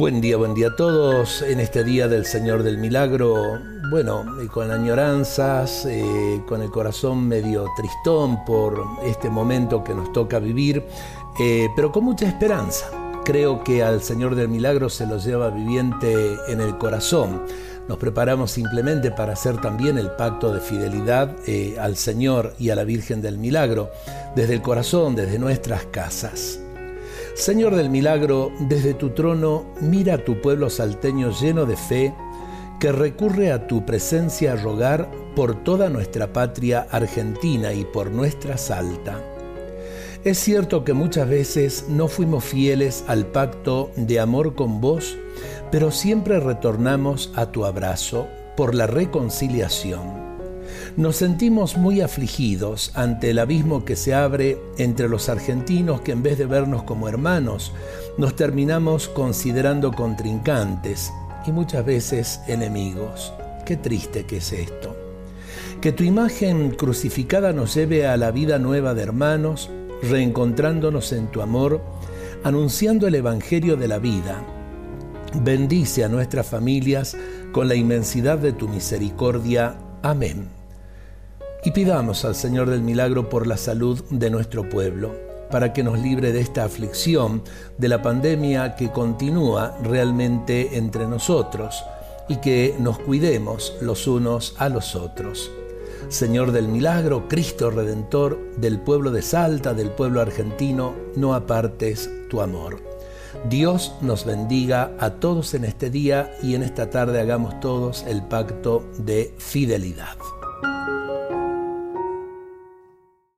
Buen día, buen día a todos en este día del Señor del Milagro. Bueno, con añoranzas, eh, con el corazón medio tristón por este momento que nos toca vivir, eh, pero con mucha esperanza. Creo que al Señor del Milagro se lo lleva viviente en el corazón. Nos preparamos simplemente para hacer también el pacto de fidelidad eh, al Señor y a la Virgen del Milagro, desde el corazón, desde nuestras casas. Señor del milagro, desde tu trono mira a tu pueblo salteño lleno de fe, que recurre a tu presencia a rogar por toda nuestra patria argentina y por nuestra Salta. Es cierto que muchas veces no fuimos fieles al pacto de amor con vos, pero siempre retornamos a tu abrazo por la reconciliación. Nos sentimos muy afligidos ante el abismo que se abre entre los argentinos que en vez de vernos como hermanos, nos terminamos considerando contrincantes y muchas veces enemigos. Qué triste que es esto. Que tu imagen crucificada nos lleve a la vida nueva de hermanos, reencontrándonos en tu amor, anunciando el Evangelio de la vida. Bendice a nuestras familias con la inmensidad de tu misericordia. Amén y pidamos al Señor del Milagro por la salud de nuestro pueblo, para que nos libre de esta aflicción, de la pandemia que continúa realmente entre nosotros y que nos cuidemos los unos a los otros. Señor del Milagro, Cristo Redentor, del pueblo de Salta, del pueblo argentino, no apartes tu amor. Dios nos bendiga a todos en este día y en esta tarde hagamos todos el pacto de fidelidad.